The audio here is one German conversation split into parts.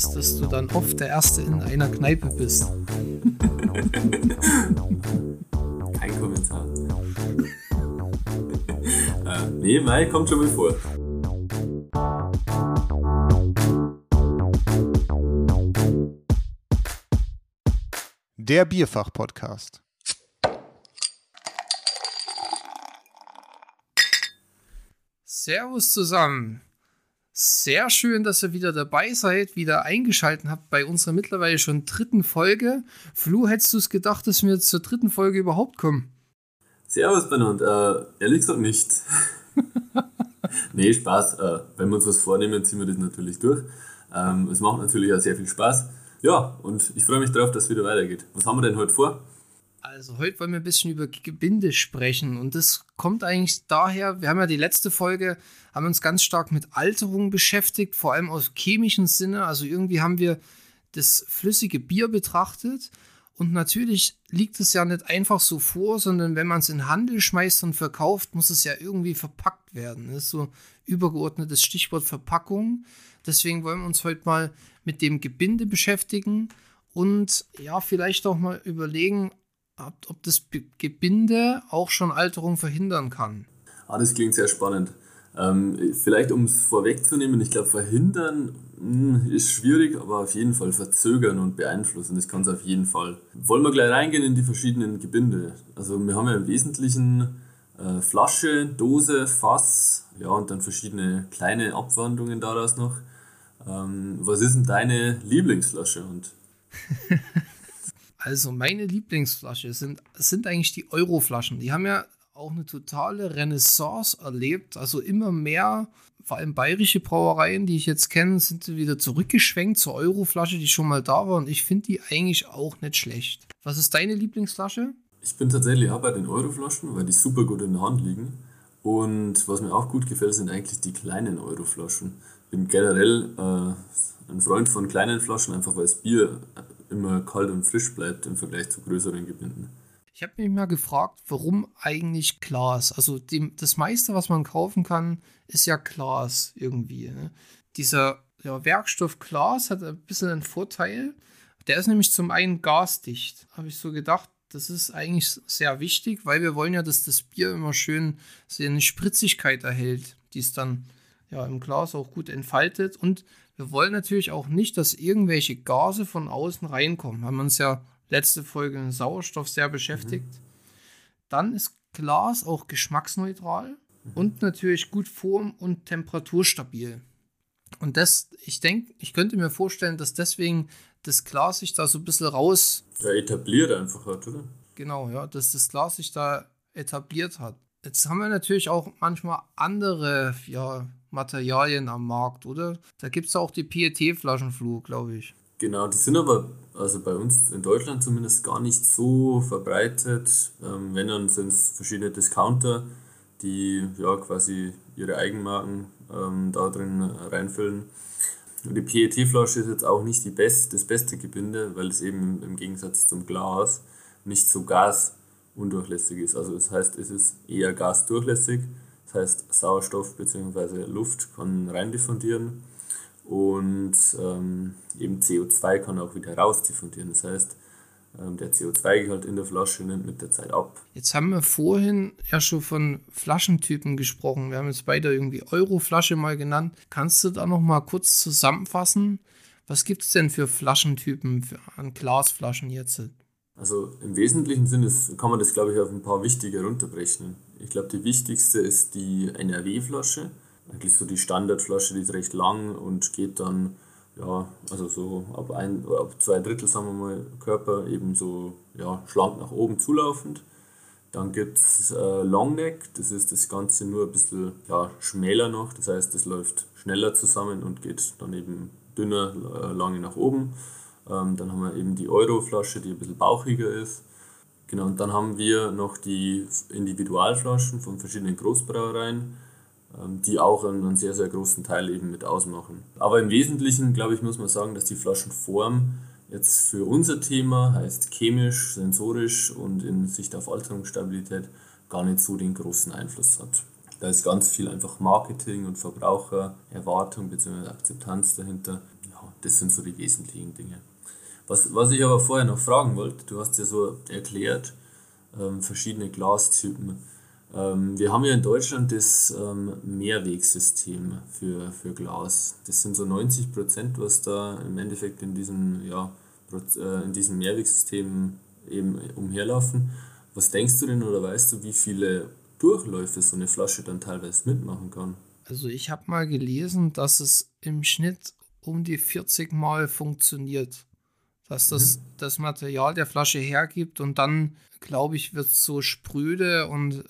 ist, dass du dann oft der Erste in einer Kneipe bist. Kein Kommentar. äh, nee, Mai kommt schon mal vor. Der Bierfach-Podcast. Servus zusammen. Sehr schön, dass ihr wieder dabei seid, wieder eingeschaltet habt bei unserer mittlerweile schon dritten Folge. Flu, hättest du es gedacht, dass wir zur dritten Folge überhaupt kommen? Servus, Bernhard. Äh, ehrlich gesagt nicht. nee, Spaß. Äh, wenn wir uns was vornehmen, ziehen wir das natürlich durch. Ähm, es macht natürlich auch sehr viel Spaß. Ja, und ich freue mich darauf, dass es wieder weitergeht. Was haben wir denn heute vor? Also heute wollen wir ein bisschen über Gebinde sprechen und das kommt eigentlich daher, wir haben ja die letzte Folge, haben uns ganz stark mit Alterung beschäftigt, vor allem aus chemischen Sinne. Also irgendwie haben wir das flüssige Bier betrachtet und natürlich liegt es ja nicht einfach so vor, sondern wenn man es in Handel schmeißt und verkauft, muss es ja irgendwie verpackt werden. Das ist so übergeordnetes Stichwort Verpackung. Deswegen wollen wir uns heute mal mit dem Gebinde beschäftigen und ja, vielleicht auch mal überlegen, ob das Gebinde auch schon Alterung verhindern kann. Ah, das klingt sehr spannend. Ähm, vielleicht um es vorwegzunehmen, ich glaube, verhindern mh, hm, ist schwierig, aber auf jeden Fall verzögern und beeinflussen, das kann es auf jeden Fall. Wollen wir gleich reingehen in die verschiedenen Gebinde? Also wir haben ja im Wesentlichen äh, Flasche, Dose, Fass, ja und dann verschiedene kleine Abwandlungen daraus noch. Ähm, was ist denn deine Lieblingsflasche? Und Also meine Lieblingsflasche sind, sind eigentlich die Euroflaschen. Die haben ja auch eine totale Renaissance erlebt. Also immer mehr, vor allem bayerische Brauereien, die ich jetzt kenne, sind wieder zurückgeschwenkt zur Euroflasche, die schon mal da war. Und ich finde die eigentlich auch nicht schlecht. Was ist deine Lieblingsflasche? Ich bin tatsächlich auch bei den Euroflaschen, weil die super gut in der Hand liegen. Und was mir auch gut gefällt, sind eigentlich die kleinen Euroflaschen. Ich bin generell äh, ein Freund von kleinen Flaschen, einfach weil das Bier immer kalt und frisch bleibt im Vergleich zu größeren Gebinden. Ich habe mich mal gefragt, warum eigentlich Glas? Also dem, das meiste, was man kaufen kann, ist ja Glas irgendwie. Ne? Dieser ja, Werkstoff Glas hat ein bisschen einen Vorteil. Der ist nämlich zum einen gasdicht. Habe ich so gedacht, das ist eigentlich sehr wichtig, weil wir wollen ja, dass das Bier immer schön seine Spritzigkeit erhält, die es dann ja im Glas auch gut entfaltet. Und wir wollen natürlich auch nicht, dass irgendwelche Gase von außen reinkommen. Haben wir uns ja letzte Folge in Sauerstoff sehr beschäftigt. Mhm. Dann ist Glas auch geschmacksneutral mhm. und natürlich gut form- und temperaturstabil. Und das, ich denke, ich könnte mir vorstellen, dass deswegen das Glas sich da so ein bisschen raus. Ja, etabliert einfach hat, oder? Genau, ja, dass das Glas sich da etabliert hat. Jetzt haben wir natürlich auch manchmal andere, ja, Materialien am Markt, oder? Da gibt es auch die PET-Flaschenflug, glaube ich. Genau, die sind aber also bei uns in Deutschland zumindest gar nicht so verbreitet. Ähm, wenn, dann sind es verschiedene Discounter, die ja quasi ihre Eigenmarken ähm, da drin reinfüllen. Und die PET-Flasche ist jetzt auch nicht die best, das beste Gebinde, weil es eben im Gegensatz zum Glas nicht so gasundurchlässig ist. Also das heißt, es ist eher gasdurchlässig das heißt, Sauerstoff bzw. Luft kann rein diffundieren und ähm, eben CO2 kann auch wieder raus diffundieren. Das heißt, ähm, der CO2-Gehalt in der Flasche nimmt mit der Zeit ab. Jetzt haben wir vorhin ja schon von Flaschentypen gesprochen. Wir haben jetzt beide irgendwie Euro-Flasche mal genannt. Kannst du da noch mal kurz zusammenfassen? Was gibt es denn für Flaschentypen für, an Glasflaschen jetzt? Also im wesentlichen Sinne kann man das, glaube ich, auf ein paar wichtige runterbrechen. Ich glaube, die wichtigste ist die NRW-Flasche. Eigentlich so die Standardflasche, die ist recht lang und geht dann, ja, also so ab, ein, ab zwei Drittel, sagen wir mal, Körper eben so ja, schlank nach oben zulaufend. Dann gibt es äh, Longneck, das ist das Ganze nur ein bisschen ja, schmäler noch, das heißt, es läuft schneller zusammen und geht dann eben dünner, äh, lange nach oben. Ähm, dann haben wir eben die Euro-Flasche, die ein bisschen bauchiger ist. Genau, und dann haben wir noch die Individualflaschen von verschiedenen Großbrauereien, ähm, die auch einen, sehr, sehr großen Teil eben mit ausmachen. Aber im Wesentlichen, glaube ich, muss man sagen, dass die Flaschenform jetzt für unser Thema, heißt chemisch, sensorisch und in Sicht auf Alterungsstabilität, gar nicht so den großen Einfluss hat. Da ist ganz viel einfach Marketing und Verbrauchererwartung bzw. Akzeptanz dahinter das sind so die wesentlichen Dinge. Was, was ich aber vorher noch fragen wollte, du hast ja so erklärt, ähm, verschiedene Glastypen. Ähm, wir haben ja in Deutschland das ähm, Mehrwegsystem für, für Glas. Das sind so 90 Prozent, was da im Endeffekt in diesem, ja, äh, in diesem Mehrwegsystem eben umherlaufen. Was denkst du denn oder weißt du, wie viele Durchläufe so eine Flasche dann teilweise mitmachen kann? Also ich habe mal gelesen, dass es im Schnitt um die 40 Mal funktioniert. Dass das mhm. das Material der Flasche hergibt und dann, glaube ich, wird es so spröde und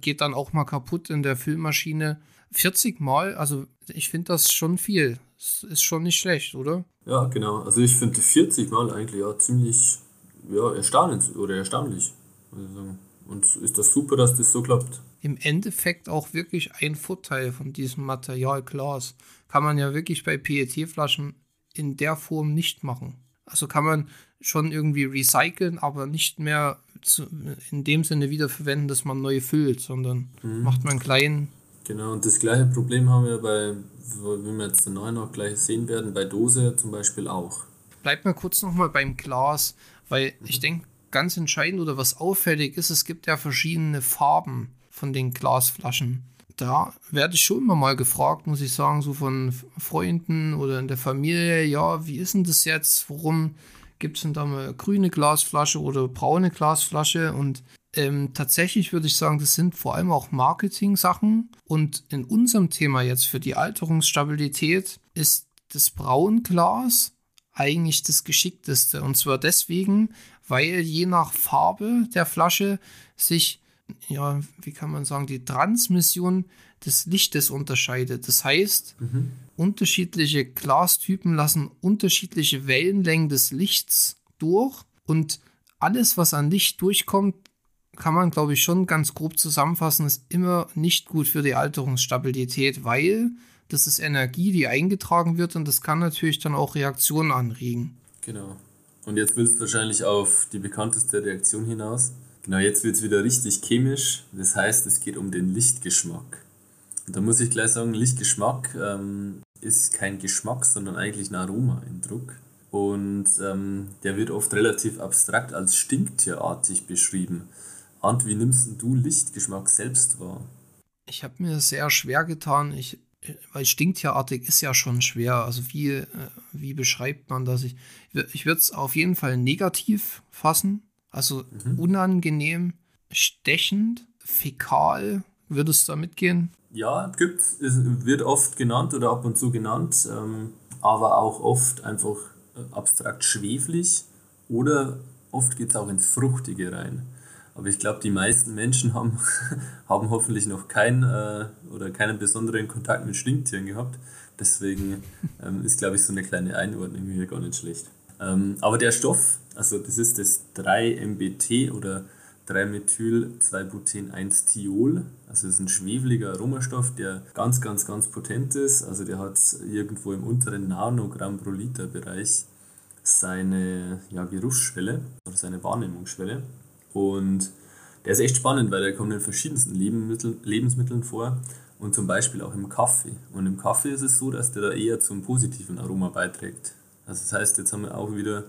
geht dann auch mal kaputt in der Füllmaschine. 40 Mal, also ich finde das schon viel. Das ist schon nicht schlecht, oder? Ja, genau. Also ich finde 40 Mal eigentlich ja ziemlich ja, erstaunlich oder erstaunlich. Und ist das super, dass das so klappt. Im Endeffekt auch wirklich ein Vorteil von diesem Material Glas. Kann man ja wirklich bei PET-Flaschen in der Form nicht machen. Also kann man schon irgendwie recyceln, aber nicht mehr zu, in dem Sinne wiederverwenden, dass man neu füllt, sondern mhm. macht man klein. Genau, und das gleiche Problem haben wir bei, wie wir jetzt neu noch gleich sehen werden, bei Dose zum Beispiel auch. Bleibt mal kurz nochmal beim Glas, weil mhm. ich denke, ganz entscheidend oder was auffällig ist, es gibt ja verschiedene Farben von den Glasflaschen. Da werde ich schon immer mal gefragt, muss ich sagen, so von Freunden oder in der Familie, ja, wie ist denn das jetzt? Warum gibt es denn da mal grüne Glasflasche oder braune Glasflasche? Und ähm, tatsächlich würde ich sagen, das sind vor allem auch Marketing-Sachen. Und in unserem Thema jetzt für die Alterungsstabilität ist das Braunglas eigentlich das Geschickteste. Und zwar deswegen, weil je nach Farbe der Flasche sich, ja, wie kann man sagen, die Transmission des Lichtes unterscheidet. Das heißt, mhm. unterschiedliche Glastypen lassen unterschiedliche Wellenlängen des Lichts durch und alles, was an Licht durchkommt, kann man, glaube ich, schon ganz grob zusammenfassen, ist immer nicht gut für die Alterungsstabilität, weil das ist Energie, die eingetragen wird und das kann natürlich dann auch Reaktionen anregen. Genau. Und jetzt willst du wahrscheinlich auf die bekannteste Reaktion hinaus. Genau, jetzt wird es wieder richtig chemisch. Das heißt, es geht um den Lichtgeschmack. Und da muss ich gleich sagen, Lichtgeschmack ähm, ist kein Geschmack, sondern eigentlich ein Aromaeindruck. Und ähm, der wird oft relativ abstrakt als stinktierartig beschrieben. Ant, wie nimmst du Lichtgeschmack selbst wahr? Ich habe mir sehr schwer getan. Ich weil stinktierartig ist ja schon schwer. Also wie, äh, wie beschreibt man das? Ich, ich würde es auf jeden Fall negativ fassen. Also mhm. unangenehm, stechend, fäkal. Würdest du da mitgehen? Ja, gibt es wird oft genannt oder ab und zu genannt, ähm, aber auch oft einfach äh, abstrakt schweflig oder oft geht es auch ins Fruchtige rein. Aber ich glaube, die meisten Menschen haben, haben hoffentlich noch keinen äh, oder keinen besonderen Kontakt mit Stinktieren gehabt. Deswegen ähm, ist, glaube ich, so eine kleine Einordnung hier gar nicht schlecht. Ähm, aber der Stoff, also das ist das 3-MBT oder 3-Methyl-2-Buten-1-Thiol. Also das ist ein schwefeliger Aromastoff, der ganz, ganz, ganz potent ist. Also der hat irgendwo im unteren Nanogramm pro Liter Bereich seine ja, Geruchsschwelle oder seine Wahrnehmungsschwelle. Und der ist echt spannend, weil der kommt in verschiedensten Lebensmitteln, Lebensmitteln vor und zum Beispiel auch im Kaffee. Und im Kaffee ist es so, dass der da eher zum positiven Aroma beiträgt. Also das heißt, jetzt haben wir auch wieder,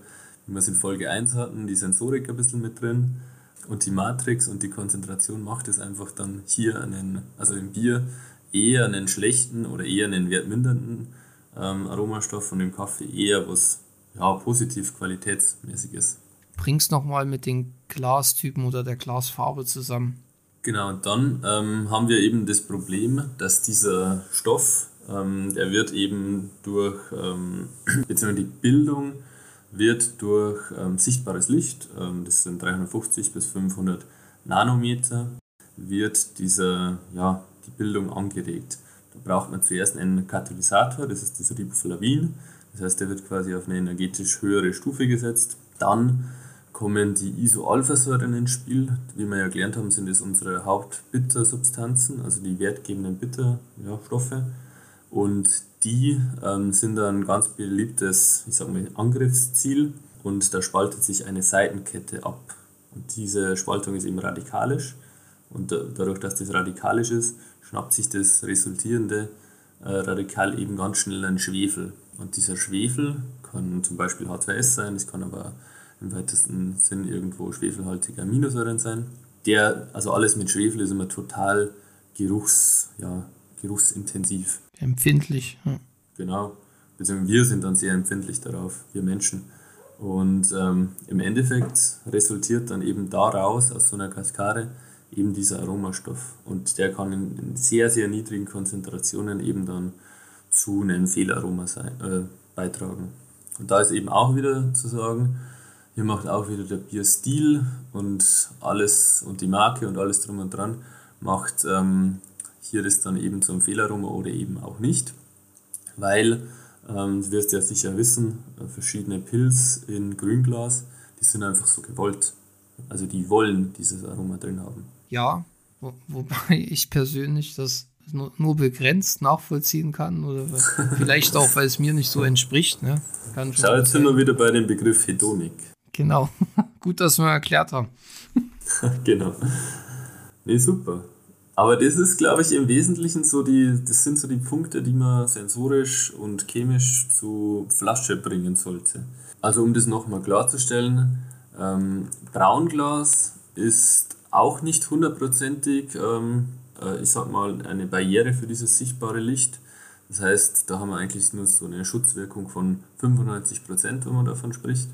wie wir es in Folge 1 hatten, die Sensorik ein bisschen mit drin und die Matrix und die Konzentration macht es einfach dann hier einen, also im Bier eher einen schlechten oder eher einen wertmindernden ähm, Aromastoff und im Kaffee eher was ja, positiv qualitätsmäßiges bring's nochmal mit den Glastypen oder der Glasfarbe zusammen. Genau, und dann ähm, haben wir eben das Problem, dass dieser Stoff, ähm, der wird eben durch, ähm, beziehungsweise die Bildung wird durch ähm, sichtbares Licht, ähm, das sind 350 bis 500 Nanometer, wird dieser, ja, die Bildung angeregt. Da braucht man zuerst einen Katalysator, das ist das Riboflavin, das heißt, der wird quasi auf eine energetisch höhere Stufe gesetzt. Dann kommen die Isoalphasäuren ins Spiel. Wie wir ja gelernt haben, sind es unsere Hauptbittersubstanzen, also die wertgebenden Bitterstoffe. Ja, und die ähm, sind ein ganz beliebtes, ich sag mal, Angriffsziel und da spaltet sich eine Seitenkette ab. Und diese Spaltung ist eben radikalisch und dadurch, dass das radikalisch ist, schnappt sich das resultierende äh, Radikal eben ganz schnell einen Schwefel. Und dieser Schwefel kann zum Beispiel H2S sein, es kann aber im weitesten Sinn irgendwo schwefelhaltige Aminosäuren sein. Der, also alles mit Schwefel ist immer total geruchs, ja, geruchsintensiv. Empfindlich. Ja. Genau. Beziehungsweise wir sind dann sehr empfindlich darauf, wir Menschen. Und ähm, im Endeffekt resultiert dann eben daraus, aus so einer Kaskade, eben dieser Aromastoff. Und der kann in sehr, sehr niedrigen Konzentrationen eben dann zu einem Fehlaroma sein, äh, beitragen. Und da ist eben auch wieder zu sagen, hier macht auch wieder der Bierstil und alles und die Marke und alles drum und dran macht ähm, hier das dann eben zum Fehlaroma oder eben auch nicht, weil ähm, du wirst ja sicher wissen, äh, verschiedene Pilz in Grünglas, die sind einfach so gewollt. Also die wollen dieses Aroma drin haben. Ja, wo, wobei ich persönlich das nur, nur, begrenzt nachvollziehen kann oder vielleicht auch, weil es mir nicht so entspricht. Ne? Kann Schau, jetzt sind wir wieder bei dem Begriff Hedonik. Genau, gut, dass wir erklärt haben. genau. Nee, super. Aber das ist, glaube ich, im Wesentlichen so die, das sind so die Punkte, die man sensorisch und chemisch zu Flasche bringen sollte. Also um das nochmal klarzustellen, ähm, Braunglas ist auch nicht hundertprozentig, ähm, äh, ich sag mal, eine Barriere für dieses sichtbare Licht. Das heißt, da haben wir eigentlich nur so eine Schutzwirkung von 95%, wenn man davon spricht.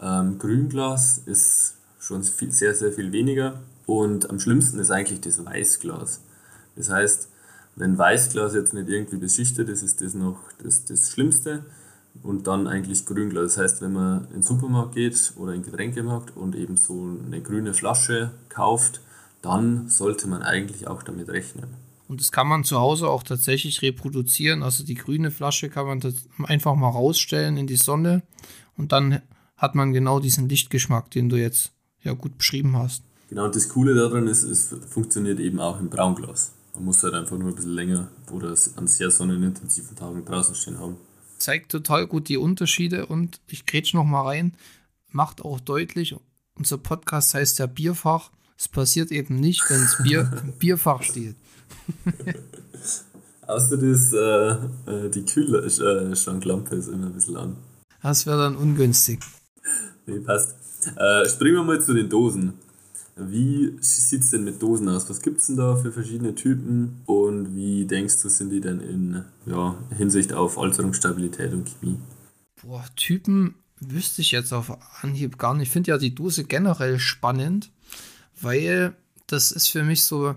Ähm, Grünglas ist schon viel, sehr, sehr viel weniger. Und am schlimmsten ist eigentlich das Weißglas. Das heißt, wenn Weißglas jetzt nicht irgendwie beschichtet ist, ist das noch das, das Schlimmste. Und dann eigentlich Grünglas. Das heißt, wenn man in den Supermarkt geht oder in den Getränkemarkt und eben so eine grüne Flasche kauft, dann sollte man eigentlich auch damit rechnen. Und das kann man zu Hause auch tatsächlich reproduzieren. Also die grüne Flasche kann man einfach mal rausstellen in die Sonne und dann hat man genau diesen Lichtgeschmack, den du jetzt ja gut beschrieben hast. Genau, und das Coole daran ist, es funktioniert eben auch im Braunglas. Man muss halt einfach nur ein bisschen länger oder an sehr sonnenintensiven Tagen draußen stehen haben. Zeigt total gut die Unterschiede und ich grätsch noch mal rein, macht auch deutlich, unser Podcast heißt ja Bierfach. Es passiert eben nicht, wenn es Bier im Bierfach steht. Außer das, äh, äh die Kühlschranklampe ist immer ein bisschen an. Das wäre dann ungünstig. Nee, passt. Äh, springen wir mal zu den Dosen. Wie sieht es denn mit Dosen aus? Was gibt es denn da für verschiedene Typen und wie denkst du, sind die denn in ja, Hinsicht auf Alterungsstabilität und Chemie? Boah, Typen wüsste ich jetzt auf Anhieb gar nicht. Ich finde ja die Dose generell spannend, weil das ist für mich so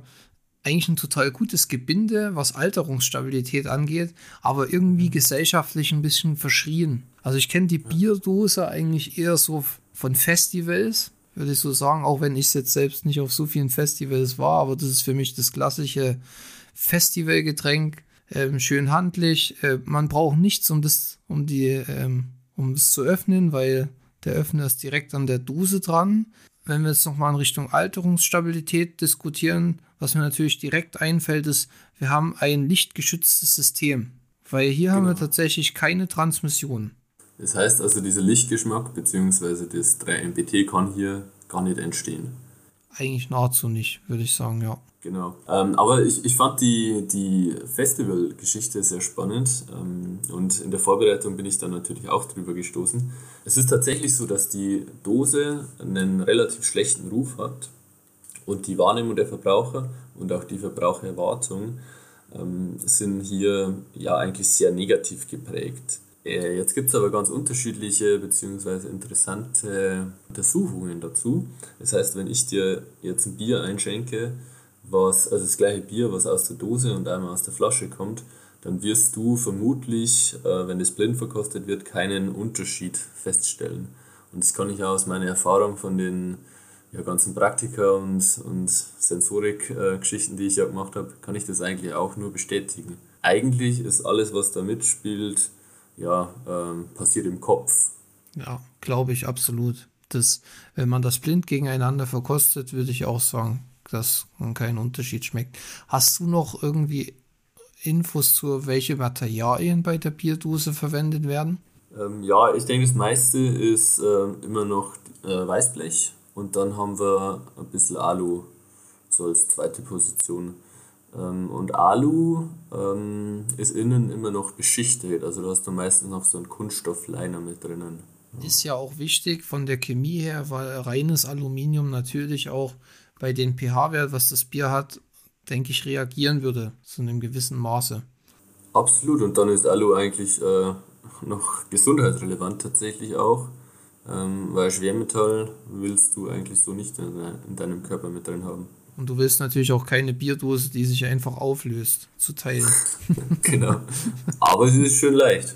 eigentlich ein total gutes Gebinde, was Alterungsstabilität angeht, aber irgendwie gesellschaftlich ein bisschen verschrien. Also ich kenne die Bierdose eigentlich eher so von Festivals würde ich so sagen, auch wenn ich jetzt selbst nicht auf so vielen Festivals war, aber das ist für mich das klassische Festivalgetränk, ähm, schön handlich. Äh, man braucht nichts, um das, um die, ähm, um es zu öffnen, weil der Öffner ist direkt an der Dose dran. Wenn wir jetzt nochmal in Richtung Alterungsstabilität diskutieren, was mir natürlich direkt einfällt, ist, wir haben ein lichtgeschütztes System. Weil hier genau. haben wir genau. tatsächlich keine Transmission. Das heißt also, dieser Lichtgeschmack bzw. das 3-MBT kann hier gar nicht entstehen. Eigentlich nahezu nicht, würde ich sagen, ja. Genau. Ähm, aber ich, ich fand die, die Festivalgeschichte sehr spannend ähm, und in der Vorbereitung bin ich dann natürlich auch drüber gestoßen. Es ist tatsächlich so, dass die Dose einen relativ schlechten Ruf hat und die Wahrnehmung der Verbraucher und auch die Verbrauchererwartung ähm, sind hier ja eigentlich sehr negativ geprägt. Äh, jetzt gibt es aber ganz unterschiedliche bzw. interessante Untersuchungen dazu. Das heißt, wenn ich dir jetzt ein Bier einschenke, was, also das gleiche Bier, was aus der Dose und einmal aus der Flasche kommt, dann wirst du vermutlich, äh, wenn das blind verkostet wird, keinen Unterschied feststellen. Und das kann ich auch aus meiner Erfahrung von den ja, ganzen Praktika und, und Sensorik-Geschichten, die ich ja gemacht habe, kann ich das eigentlich auch nur bestätigen. Eigentlich ist alles, was da mitspielt, ja, ähm, passiert im Kopf. Ja, glaube ich absolut. Das, wenn man das blind gegeneinander verkostet, würde ich auch sagen, dass man keinen Unterschied schmeckt. Hast du noch irgendwie Infos zu, welche Materialien bei der Bierdose verwendet werden? Ähm, ja, ich denke, das meiste ist äh, immer noch äh, Weißblech und dann haben wir ein bisschen Alu so als zweite Position. Ähm, und Alu ähm, ist innen immer noch beschichtet. Also da hast du meistens noch so einen Kunststoffliner mit drinnen. Ist ja auch wichtig von der Chemie her, weil reines Aluminium natürlich auch bei den pH-Wert, was das Bier hat, denke ich, reagieren würde zu einem gewissen Maße. Absolut, und dann ist Alu eigentlich äh, noch gesundheitsrelevant tatsächlich auch, ähm, weil Schwermetall willst du eigentlich so nicht in, in deinem Körper mit drin haben. Und du willst natürlich auch keine Bierdose, die sich einfach auflöst, zu teilen. genau. Aber sie ist schön leicht.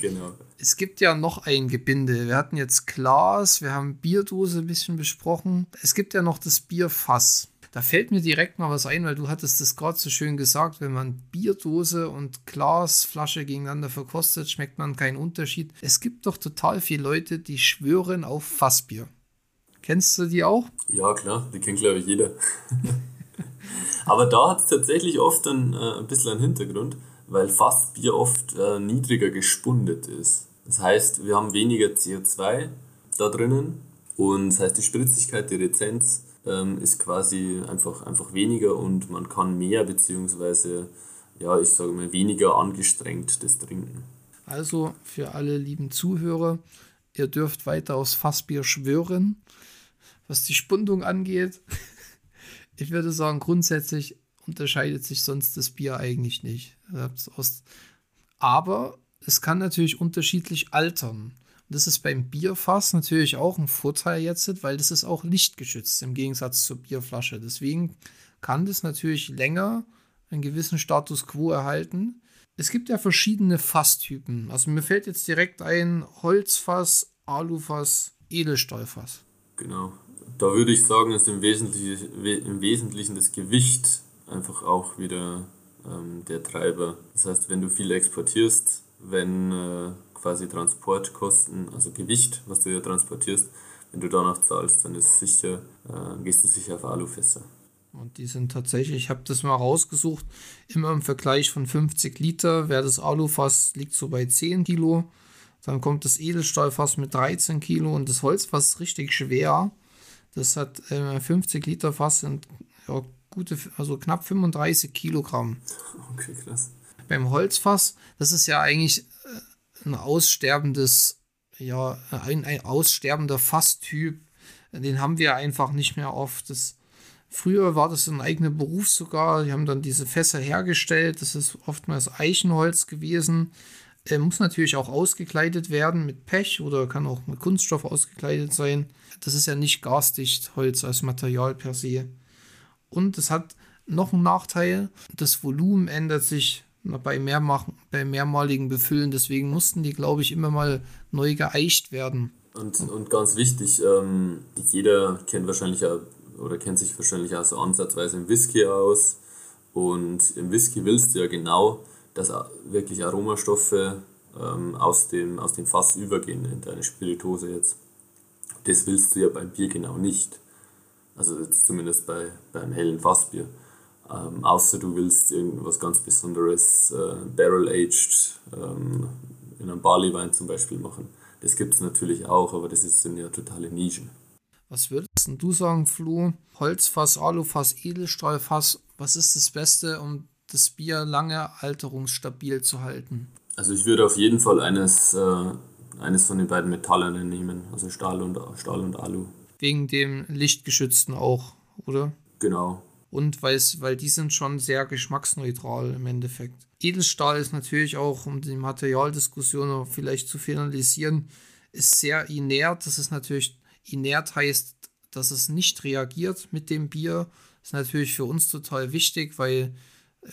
genau. Es gibt ja noch ein Gebinde. Wir hatten jetzt Glas, wir haben Bierdose ein bisschen besprochen. Es gibt ja noch das Bierfass. Da fällt mir direkt mal was ein, weil du hattest das gerade so schön gesagt, wenn man Bierdose und Glasflasche gegeneinander verkostet, schmeckt man keinen Unterschied. Es gibt doch total viele Leute, die schwören auf Fassbier. Kennst du die auch? Ja, klar, die kennt, glaube ich, jeder. Aber da hat es tatsächlich oft ein, äh, ein bisschen einen Hintergrund, weil Fassbier oft äh, niedriger gespundet ist. Das heißt, wir haben weniger CO2 da drinnen und das heißt, die Spritzigkeit, die Rezenz ähm, ist quasi einfach, einfach weniger und man kann mehr beziehungsweise ja, ich sage mal, weniger angestrengt das trinken. Also für alle lieben Zuhörer, ihr dürft weiter aufs Fassbier schwören, was die Spundung angeht. Ich würde sagen, grundsätzlich unterscheidet sich sonst das Bier eigentlich nicht. Aber es kann natürlich unterschiedlich altern. Das ist beim Bierfass natürlich auch ein Vorteil jetzt, weil das ist auch lichtgeschützt im Gegensatz zur Bierflasche. Deswegen kann das natürlich länger einen gewissen Status quo erhalten. Es gibt ja verschiedene Fasstypen. Also mir fällt jetzt direkt ein Holzfass, Alufass, Edelstahlfass. Genau. Da würde ich sagen, ist im Wesentlichen, im Wesentlichen das Gewicht einfach auch wieder ähm, der Treiber. Das heißt, wenn du viel exportierst, wenn äh, quasi Transportkosten, also Gewicht, was du ja transportierst, wenn du danach zahlst, dann ist sicher, äh, gehst du sicher auf Alufässer. Und die sind tatsächlich, ich habe das mal rausgesucht, immer im Vergleich von 50 Liter, wäre das Alufass liegt so bei 10 Kilo. Dann kommt das Edelstahlfass mit 13 Kilo und das Holzfass ist richtig schwer. Das hat äh, 50 Liter Fass sind ja, gute, also knapp 35 Kilogramm. Okay, krass. Beim Holzfass, das ist ja eigentlich ein aussterbendes, ja, ein, ein aussterbender Fasstyp. Den haben wir einfach nicht mehr oft. Das, früher war das ein eigener Beruf sogar. Die haben dann diese Fässer hergestellt. Das ist oftmals Eichenholz gewesen. Er muss natürlich auch ausgekleidet werden mit Pech oder kann auch mit Kunststoff ausgekleidet sein. Das ist ja nicht gasdicht Holz als Material per se. Und es hat noch einen Nachteil. Das Volumen ändert sich bei, mehrmach, bei mehrmaligen Befüllen. Deswegen mussten die, glaube ich, immer mal neu geeicht werden. Und, und ganz wichtig, ähm, jeder kennt wahrscheinlich oder kennt sich wahrscheinlich auch so ansatzweise im Whisky aus. Und im Whisky willst du ja genau, dass wirklich Aromastoffe ähm, aus, dem, aus dem Fass übergehen in deine Spiritose jetzt. Das willst du ja beim Bier genau nicht. Also jetzt zumindest bei, beim hellen Fassbier. Ähm, außer du willst irgendwas ganz Besonderes, äh, Barrel-Aged, ähm, in einem Barleywein zum Beispiel machen. Das gibt es natürlich auch, aber das sind ja totale Nischen. Was würdest du sagen, Flo? Holzfass, Alufass, Edelstahlfass, was ist das Beste, um das Bier lange alterungsstabil zu halten? Also ich würde auf jeden Fall eines, äh, eines von den beiden Metallen nehmen, also Stahl und, Stahl und Alu. Wegen dem Lichtgeschützten auch, oder? Genau, und weil die sind schon sehr geschmacksneutral im Endeffekt. Edelstahl ist natürlich auch, um die Materialdiskussion vielleicht zu finalisieren, ist sehr inert. Das ist natürlich, inert heißt, dass es nicht reagiert mit dem Bier. Das ist natürlich für uns total wichtig, weil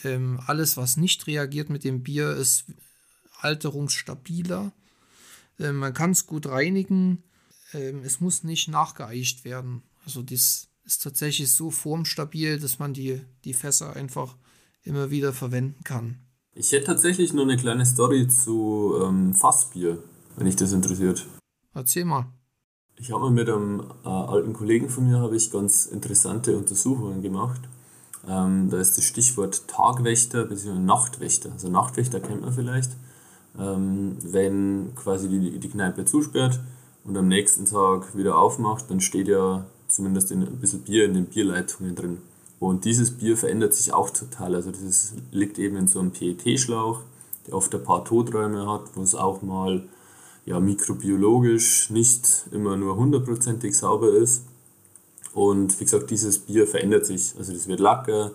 ähm, alles, was nicht reagiert mit dem Bier, ist alterungsstabiler. Ähm, man kann es gut reinigen. Ähm, es muss nicht nachgeeicht werden. Also das ist tatsächlich so formstabil, dass man die, die Fässer einfach immer wieder verwenden kann. Ich hätte tatsächlich noch eine kleine Story zu ähm, Fassbier, wenn dich das interessiert. Erzähl mal. Ich habe mal mit einem äh, alten Kollegen von mir habe ich ganz interessante Untersuchungen gemacht. Ähm, da ist das Stichwort Tagwächter bzw. Nachtwächter. Also Nachtwächter kennt man vielleicht. Ähm, wenn quasi die, die Kneipe zusperrt und am nächsten Tag wieder aufmacht, dann steht ja zumindest in, ein bisschen Bier in den Bierleitungen drin. Und dieses Bier verändert sich auch total. Also das liegt eben in so einem PET-Schlauch, der oft ein paar Toträume hat, wo es auch mal ja, mikrobiologisch nicht immer nur hundertprozentig sauber ist. Und wie gesagt, dieses Bier verändert sich. Also das wird lacker,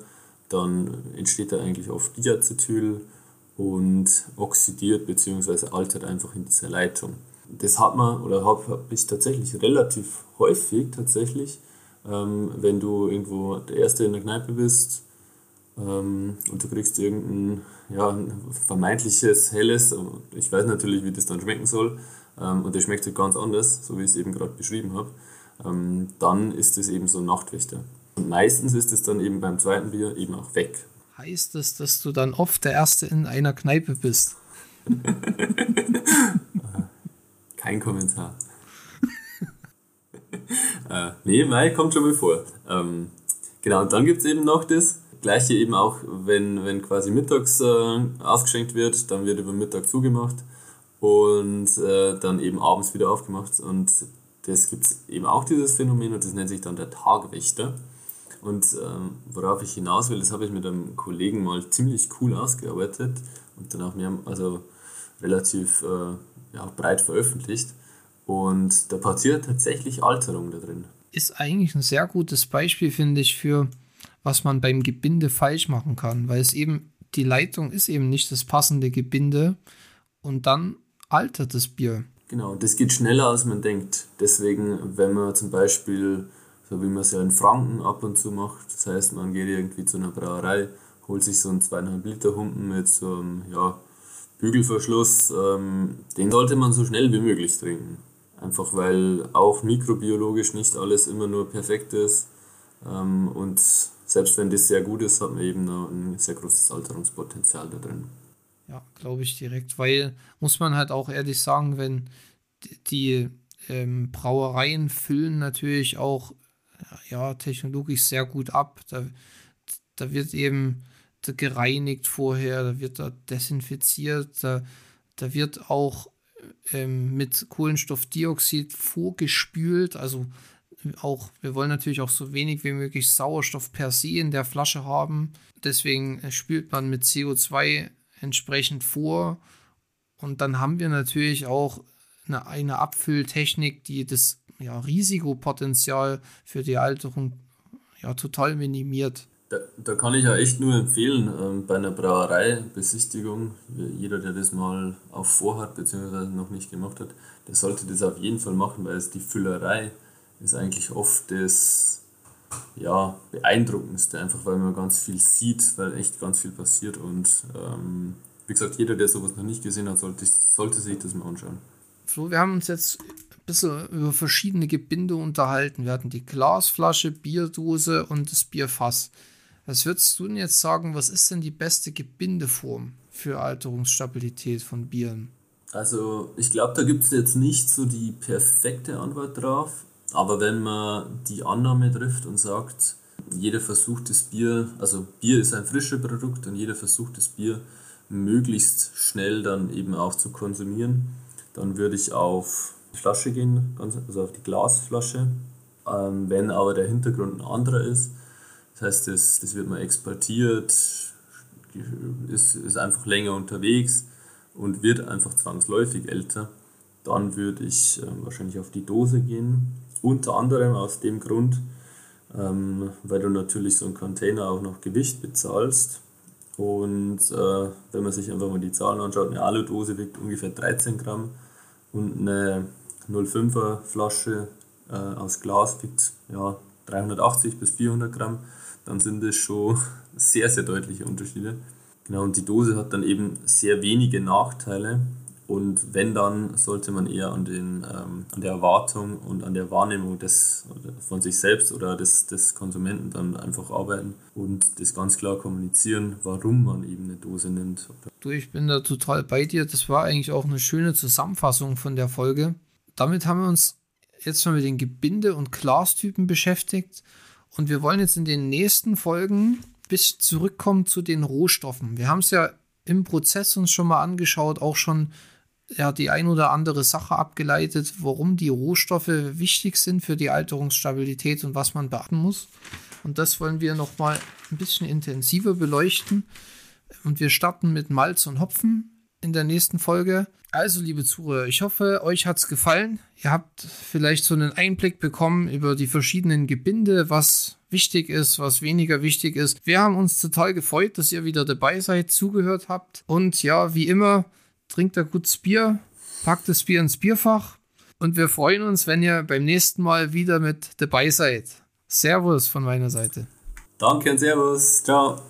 dann entsteht da eigentlich oft Diacetyl und oxidiert bzw. altert einfach in dieser Leitung. Das hat man oder habe hab ich tatsächlich relativ häufig tatsächlich, ähm, wenn du irgendwo der Erste in der Kneipe bist ähm, und du kriegst irgendein ja, ein vermeintliches helles, ich weiß natürlich, wie das dann schmecken soll ähm, und das schmeckt halt ganz anders, so wie ich es eben gerade beschrieben habe, ähm, dann ist es eben so ein Nachtwächter. Und meistens ist es dann eben beim zweiten Bier eben auch weg. Heißt das, dass du dann oft der Erste in einer Kneipe bist? Kein Kommentar. äh, nee, Mai kommt schon mal vor. Ähm, genau, und dann gibt es eben noch das, gleiche eben auch, wenn, wenn quasi mittags äh, ausgeschenkt wird, dann wird über Mittag zugemacht und äh, dann eben abends wieder aufgemacht. Und das gibt es eben auch dieses Phänomen und das nennt sich dann der Tagwächter. Und ähm, worauf ich hinaus will, das habe ich mit einem Kollegen mal ziemlich cool ausgearbeitet und dann auch mehr, also relativ äh, ja, breit veröffentlicht. Und da passiert tatsächlich Alterung da drin. Ist eigentlich ein sehr gutes Beispiel, finde ich, für was man beim Gebinde falsch machen kann, weil es eben, die Leitung ist eben nicht das passende Gebinde und dann altert das Bier. Genau, das geht schneller als man denkt. Deswegen, wenn man zum Beispiel, so wie man es ja in Franken ab und zu macht, das heißt, man geht irgendwie zu einer Brauerei, holt sich so einen 2,5 Liter Humpen mit so einem ja, Bügelverschluss, ähm, den sollte man so schnell wie möglich trinken. Einfach weil auch mikrobiologisch nicht alles immer nur perfekt ist. Ähm, und selbst wenn das sehr gut ist, hat man eben noch ein sehr großes Alterungspotenzial da drin. Ja, glaube ich direkt, weil muss man halt auch ehrlich sagen, wenn die ähm, Brauereien füllen natürlich auch ja, technologisch sehr gut ab. Da, da wird eben gereinigt vorher, da wird da desinfiziert, da, da wird auch ähm, mit Kohlenstoffdioxid vorgespült, also auch, wir wollen natürlich auch so wenig wie möglich Sauerstoff per se in der Flasche haben. Deswegen äh, spült man mit CO2 entsprechend vor. Und dann haben wir natürlich auch eine, eine Abfülltechnik, die das ja, Risikopotenzial für die Alterung ja, total minimiert. Da, da kann ich ja echt nur empfehlen, ähm, bei einer Brauereibesichtigung, jeder, der das mal auf vorhat bzw. noch nicht gemacht hat, der sollte das auf jeden Fall machen, weil es die Füllerei ist eigentlich oft das ja, beeindruckendste, einfach weil man ganz viel sieht, weil echt ganz viel passiert und ähm, wie gesagt, jeder, der sowas noch nicht gesehen hat, sollte, sollte sich das mal anschauen. Flo, wir haben uns jetzt ein bisschen über verschiedene Gebinde unterhalten. Wir hatten die Glasflasche, Bierdose und das Bierfass. Was würdest du denn jetzt sagen, was ist denn die beste Gebindeform für Alterungsstabilität von Bieren? Also ich glaube, da gibt es jetzt nicht so die perfekte Antwort drauf. Aber wenn man die Annahme trifft und sagt, jeder versucht das Bier, also Bier ist ein frisches Produkt und jeder versucht das Bier möglichst schnell dann eben auch zu konsumieren, dann würde ich auf die Flasche gehen, also auf die Glasflasche. Ähm, wenn aber der Hintergrund ein anderer ist, das heißt, das, das wird mal exportiert, ist, ist einfach länger unterwegs und wird einfach zwangsläufig älter, dann würde ich äh, wahrscheinlich auf die Dose gehen unter anderem aus dem Grund, ähm, weil du natürlich so einen Container auch noch Gewicht bezahlst. Und äh, wenn man sich einfach mal die Zahlen anschaut, eine Aludose wiegt ungefähr 13 Gramm und eine 0,5er Flasche äh, aus Glas wiegt ja, 380 bis 400 Gramm, dann sind das schon sehr, sehr deutliche Unterschiede. Genau, und die Dose hat dann eben sehr wenige Nachteile, und wenn, dann sollte man eher an, den, ähm, an der Erwartung und an der Wahrnehmung des, von sich selbst oder des, des Konsumenten dann einfach arbeiten und das ganz klar kommunizieren, warum man eben eine Dose nimmt. Du, ich bin da total bei dir. Das war eigentlich auch eine schöne Zusammenfassung von der Folge. Damit haben wir uns jetzt mal mit den Gebinde- und Glastypen beschäftigt. Und wir wollen jetzt in den nächsten Folgen bis zurückkommen zu den Rohstoffen. Wir haben es ja im Prozess uns schon mal angeschaut, auch schon ja, die ein oder andere Sache abgeleitet, warum die Rohstoffe wichtig sind für die Alterungsstabilität und was man beachten muss. Und das wollen wir nochmal ein bisschen intensiver beleuchten. Und wir starten mit Malz und Hopfen in der nächsten Folge. Also, liebe Zuhörer, ich hoffe, euch hat es gefallen. Ihr habt vielleicht so einen Einblick bekommen über die verschiedenen Gebinde, was wichtig ist, was weniger wichtig ist. Wir haben uns total gefreut, dass ihr wieder dabei seid, zugehört habt. Und ja, wie immer, trinkt ein gutes Bier, packt das Bier ins Bierfach. Und wir freuen uns, wenn ihr beim nächsten Mal wieder mit dabei seid. Servus von meiner Seite. Danke und Servus. Ciao.